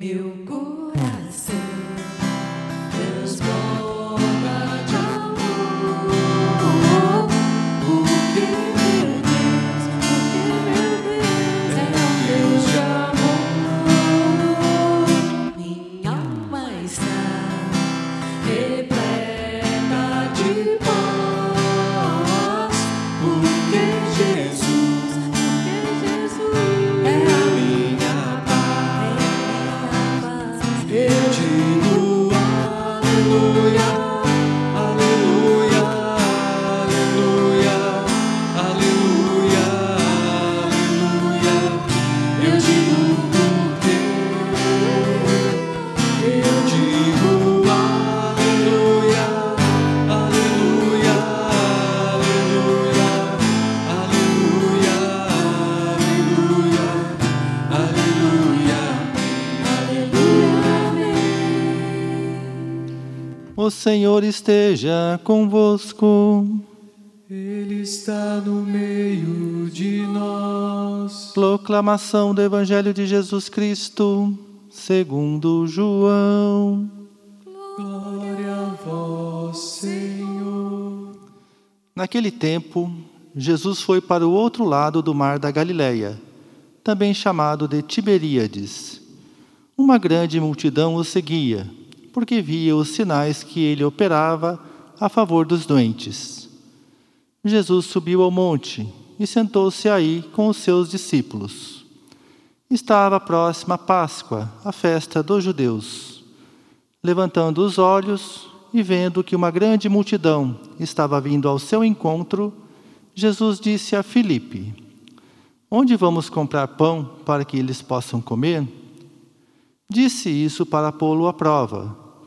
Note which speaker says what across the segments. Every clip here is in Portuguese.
Speaker 1: Meu coração
Speaker 2: O Senhor esteja convosco.
Speaker 3: Ele está no meio de nós.
Speaker 2: Proclamação do Evangelho de Jesus Cristo, segundo João.
Speaker 3: Glória a vós, Senhor.
Speaker 2: Naquele tempo, Jesus foi para o outro lado do mar da Galileia, também chamado de Tiberíades. Uma grande multidão o seguia, porque via os sinais que ele operava a favor dos doentes. Jesus subiu ao monte e sentou-se aí com os seus discípulos. Estava próxima a Páscoa, a festa dos judeus. Levantando os olhos e vendo que uma grande multidão estava vindo ao seu encontro, Jesus disse a Filipe: Onde vamos comprar pão para que eles possam comer? Disse isso para pô-lo à prova,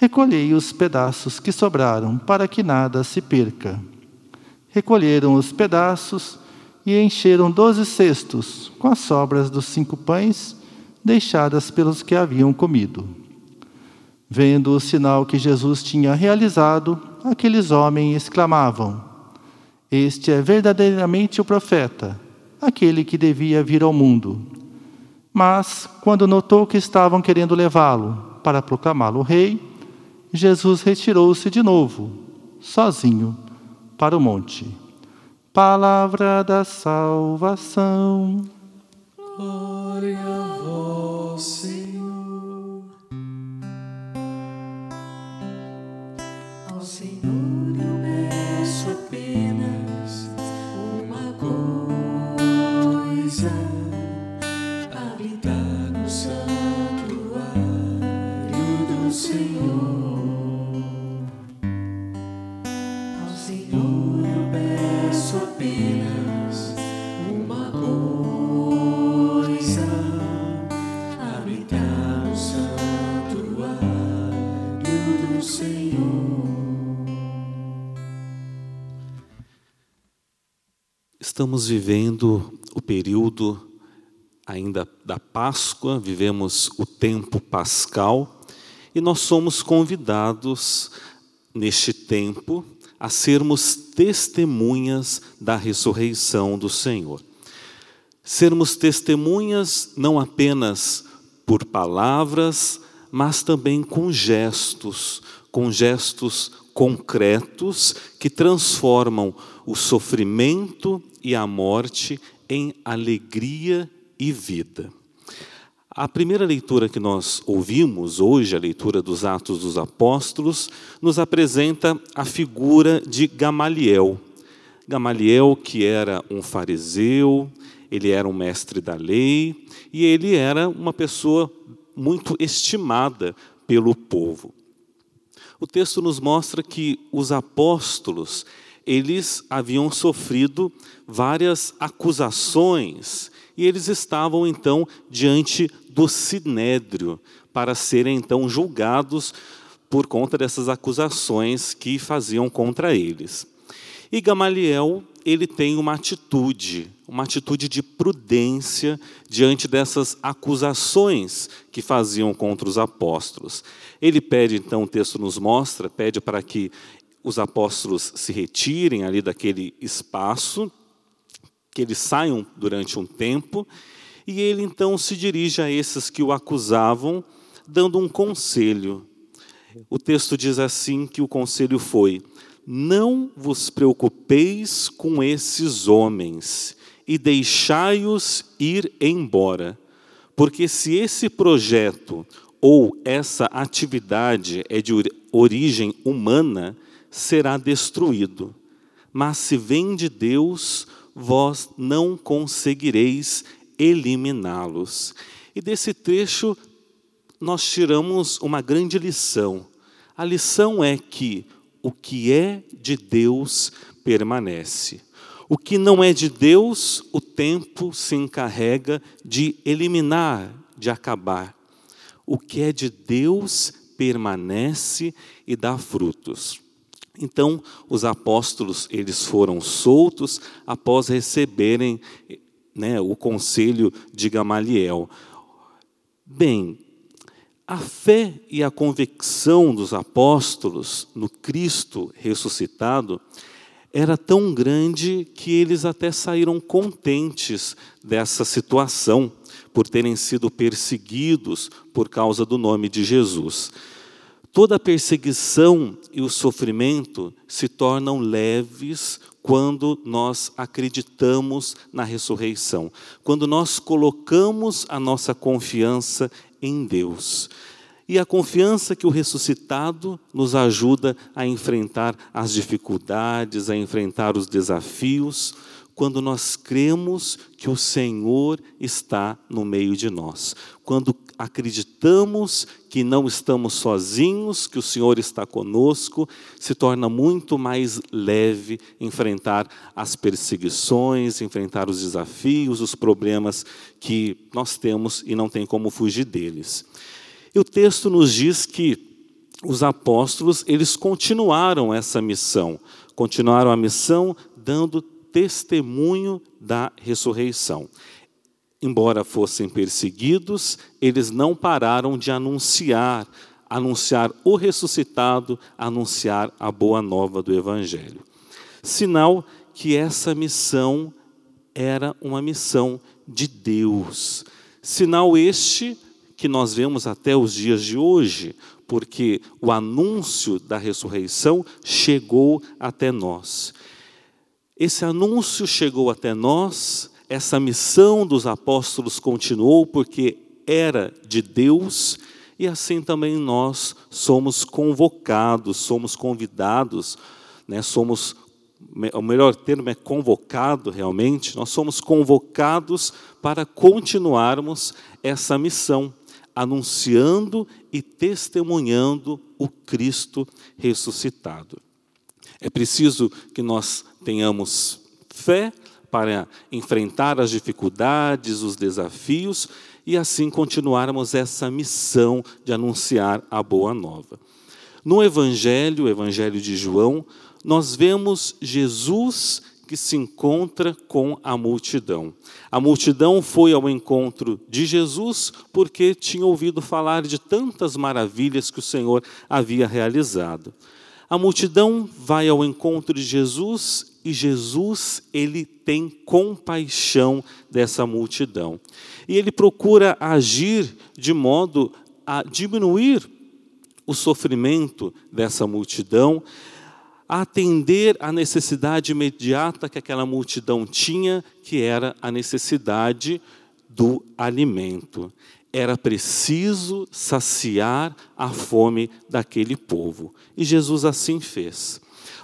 Speaker 2: Recolhei os pedaços que sobraram, para que nada se perca. Recolheram os pedaços e encheram doze cestos com as sobras dos cinco pães deixadas pelos que haviam comido. Vendo o sinal que Jesus tinha realizado, aqueles homens exclamavam: Este é verdadeiramente o profeta, aquele que devia vir ao mundo. Mas, quando notou que estavam querendo levá-lo para proclamá-lo rei, Jesus retirou-se de novo, sozinho, para o monte. Palavra da salvação.
Speaker 3: Glória a vós, Senhor.
Speaker 4: Estamos vivendo o período ainda da Páscoa, vivemos o tempo pascal e nós somos convidados neste tempo a sermos testemunhas da ressurreição do Senhor. Sermos testemunhas não apenas por palavras, mas também com gestos, com gestos concretos que transformam o sofrimento e a morte em alegria e vida. A primeira leitura que nós ouvimos hoje, a leitura dos Atos dos Apóstolos, nos apresenta a figura de Gamaliel. Gamaliel, que era um fariseu, ele era um mestre da lei e ele era uma pessoa muito estimada pelo povo. O texto nos mostra que os apóstolos, eles haviam sofrido várias acusações e eles estavam então diante do sinédrio para serem então julgados por conta dessas acusações que faziam contra eles. E Gamaliel, ele tem uma atitude, uma atitude de prudência diante dessas acusações que faziam contra os apóstolos. Ele pede, então, o texto nos mostra, pede para que os apóstolos se retirem ali daquele espaço, que eles saiam durante um tempo, e ele então se dirige a esses que o acusavam, dando um conselho. O texto diz assim que o conselho foi: Não vos preocupeis com esses homens e deixai-os ir embora, porque se esse projeto ou essa atividade é de origem humana, será destruído. Mas se vem de Deus, vós não conseguireis eliminá-los. E desse trecho nós tiramos uma grande lição. A lição é que o que é de Deus permanece. O que não é de Deus, o tempo se encarrega de eliminar, de acabar. O que é de Deus permanece e dá frutos. Então, os apóstolos, eles foram soltos após receberem né, o conselho de Gamaliel. Bem, a fé e a convicção dos apóstolos no Cristo ressuscitado era tão grande que eles até saíram contentes dessa situação, por terem sido perseguidos por causa do nome de Jesus. Toda perseguição e o sofrimento se tornam leves quando nós acreditamos na ressurreição, quando nós colocamos a nossa confiança em Deus. E a confiança que o ressuscitado nos ajuda a enfrentar as dificuldades, a enfrentar os desafios, quando nós cremos que o Senhor está no meio de nós. Quando acreditamos que não estamos sozinhos, que o Senhor está conosco, se torna muito mais leve enfrentar as perseguições, enfrentar os desafios, os problemas que nós temos e não tem como fugir deles. E o texto nos diz que os apóstolos, eles continuaram essa missão, continuaram a missão dando testemunho da ressurreição. Embora fossem perseguidos, eles não pararam de anunciar, anunciar o ressuscitado, anunciar a boa nova do evangelho. Sinal que essa missão era uma missão de Deus. Sinal este que nós vemos até os dias de hoje, porque o anúncio da ressurreição chegou até nós. Esse anúncio chegou até nós, essa missão dos apóstolos continuou porque era de Deus e assim também nós somos convocados, somos convidados, né, somos o melhor termo é convocado realmente, nós somos convocados para continuarmos essa missão anunciando e testemunhando o Cristo ressuscitado. É preciso que nós tenhamos fé para enfrentar as dificuldades, os desafios e assim continuarmos essa missão de anunciar a boa nova. No Evangelho, o Evangelho de João, nós vemos Jesus que se encontra com a multidão. A multidão foi ao encontro de Jesus porque tinha ouvido falar de tantas maravilhas que o Senhor havia realizado. A multidão vai ao encontro de Jesus e Jesus ele tem compaixão dessa multidão. E ele procura agir de modo a diminuir o sofrimento dessa multidão, atender à necessidade imediata que aquela multidão tinha, que era a necessidade do alimento. Era preciso saciar a fome daquele povo. E Jesus assim fez.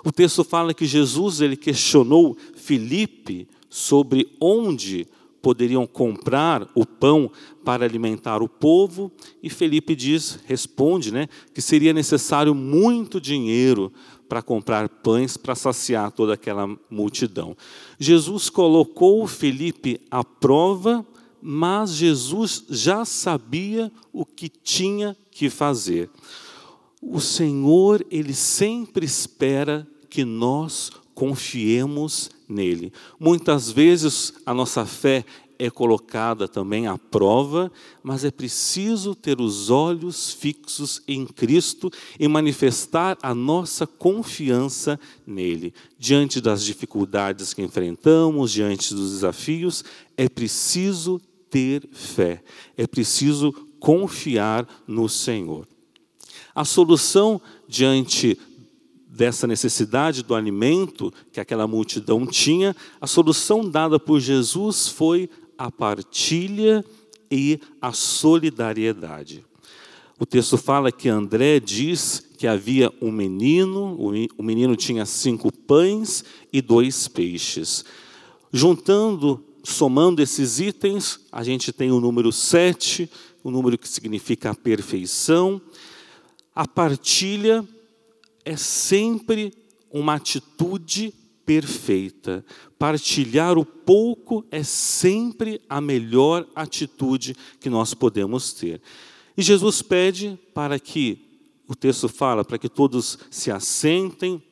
Speaker 4: O texto fala que Jesus ele questionou Filipe sobre onde poderiam comprar o pão para alimentar o povo, e Felipe diz, responde, né, que seria necessário muito dinheiro para comprar pães para saciar toda aquela multidão. Jesus colocou Felipe à prova, mas Jesus já sabia o que tinha que fazer. O Senhor, ele sempre espera que nós confiemos nele. Muitas vezes a nossa fé é colocada também à prova, mas é preciso ter os olhos fixos em Cristo e manifestar a nossa confiança nele. Diante das dificuldades que enfrentamos, diante dos desafios, é preciso ter fé, é preciso confiar no Senhor. A solução diante dessa necessidade do alimento que aquela multidão tinha, a solução dada por Jesus foi a partilha e a solidariedade. O texto fala que André diz que havia um menino, o menino tinha cinco pães e dois peixes. Juntando, somando esses itens, a gente tem o número sete, o número que significa a perfeição. A partilha é sempre uma atitude perfeita. Partilhar o pouco é sempre a melhor atitude que nós podemos ter. E Jesus pede para que, o texto fala, para que todos se assentem,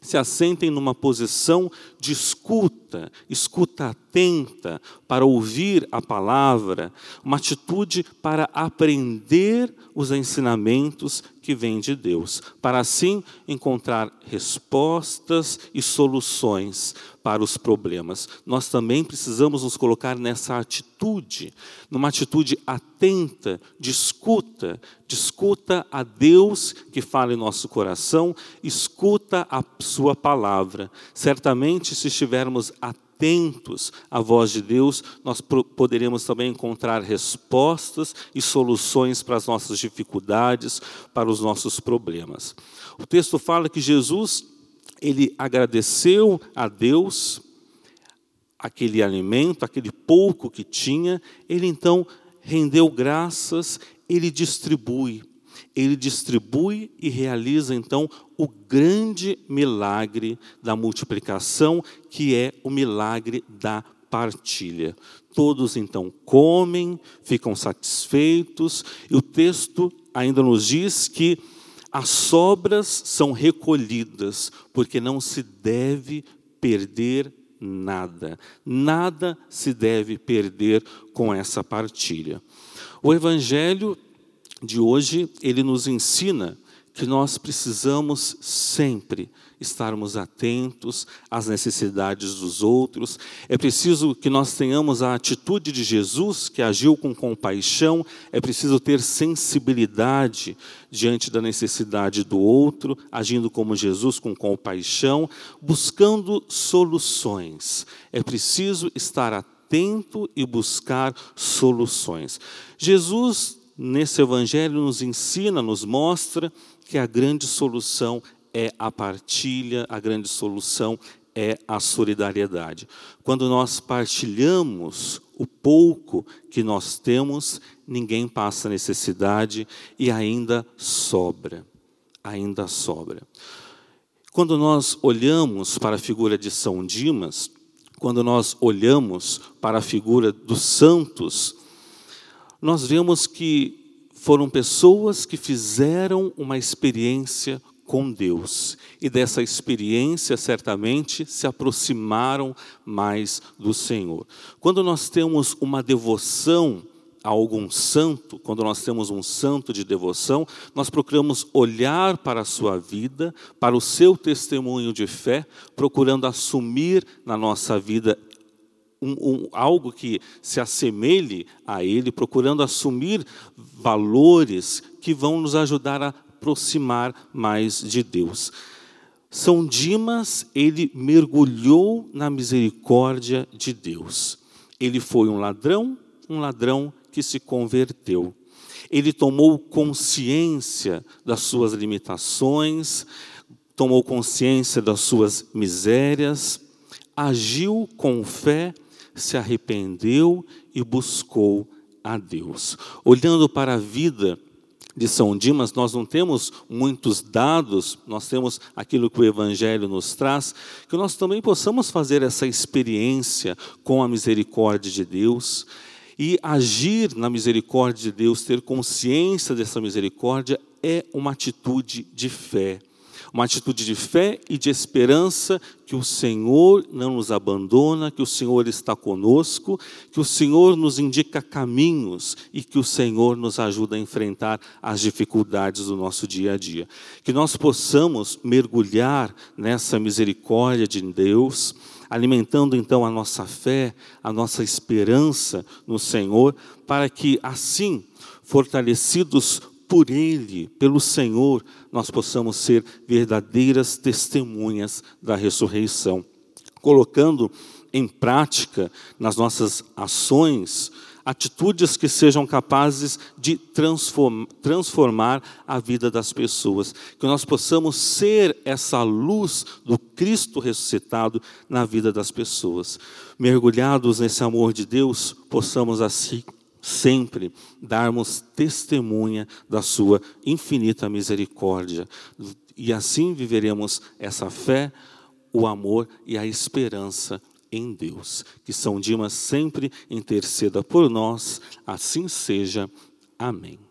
Speaker 4: se assentem numa posição de escuta, escuta atenta para ouvir a palavra, uma atitude para aprender os ensinamentos que vêm de Deus, para assim encontrar respostas e soluções para os problemas. Nós também precisamos nos colocar nessa atitude, numa atitude atenta, de escuta, de escuta a Deus que fala em nosso coração, escuta a sua palavra. Certamente, se estivermos atentos, atentos à voz de Deus, nós poderemos também encontrar respostas e soluções para as nossas dificuldades, para os nossos problemas. O texto fala que Jesus, ele agradeceu a Deus aquele alimento, aquele pouco que tinha, ele então rendeu graças, ele distribui ele distribui e realiza então o grande milagre da multiplicação, que é o milagre da partilha. Todos então comem, ficam satisfeitos, e o texto ainda nos diz que as sobras são recolhidas, porque não se deve perder nada. Nada se deve perder com essa partilha. O evangelho de hoje, ele nos ensina que nós precisamos sempre estarmos atentos às necessidades dos outros. É preciso que nós tenhamos a atitude de Jesus, que agiu com compaixão. É preciso ter sensibilidade diante da necessidade do outro, agindo como Jesus com compaixão, buscando soluções. É preciso estar atento e buscar soluções. Jesus nesse evangelho nos ensina, nos mostra que a grande solução é a partilha, a grande solução é a solidariedade. Quando nós partilhamos o pouco que nós temos, ninguém passa necessidade e ainda sobra. Ainda sobra. Quando nós olhamos para a figura de São Dimas, quando nós olhamos para a figura dos santos, nós vemos que foram pessoas que fizeram uma experiência com Deus. E dessa experiência, certamente, se aproximaram mais do Senhor. Quando nós temos uma devoção a algum santo, quando nós temos um santo de devoção, nós procuramos olhar para a sua vida, para o seu testemunho de fé, procurando assumir na nossa vida um, um, algo que se assemelhe a Ele, procurando assumir valores que vão nos ajudar a aproximar mais de Deus. São Dimas, ele mergulhou na misericórdia de Deus. Ele foi um ladrão, um ladrão que se converteu. Ele tomou consciência das suas limitações, tomou consciência das suas misérias, agiu com fé, se arrependeu e buscou a Deus. Olhando para a vida de São Dimas, nós não temos muitos dados, nós temos aquilo que o Evangelho nos traz, que nós também possamos fazer essa experiência com a misericórdia de Deus e agir na misericórdia de Deus, ter consciência dessa misericórdia, é uma atitude de fé uma atitude de fé e de esperança que o Senhor não nos abandona, que o Senhor está conosco, que o Senhor nos indica caminhos e que o Senhor nos ajuda a enfrentar as dificuldades do nosso dia a dia. Que nós possamos mergulhar nessa misericórdia de Deus, alimentando então a nossa fé, a nossa esperança no Senhor, para que assim, fortalecidos por Ele, pelo Senhor, nós possamos ser verdadeiras testemunhas da ressurreição, colocando em prática nas nossas ações atitudes que sejam capazes de transformar a vida das pessoas, que nós possamos ser essa luz do Cristo ressuscitado na vida das pessoas. Mergulhados nesse amor de Deus, possamos assim sempre darmos testemunha da sua infinita misericórdia. E assim viveremos essa fé, o amor e a esperança em Deus. Que São Dimas sempre interceda por nós, assim seja. Amém.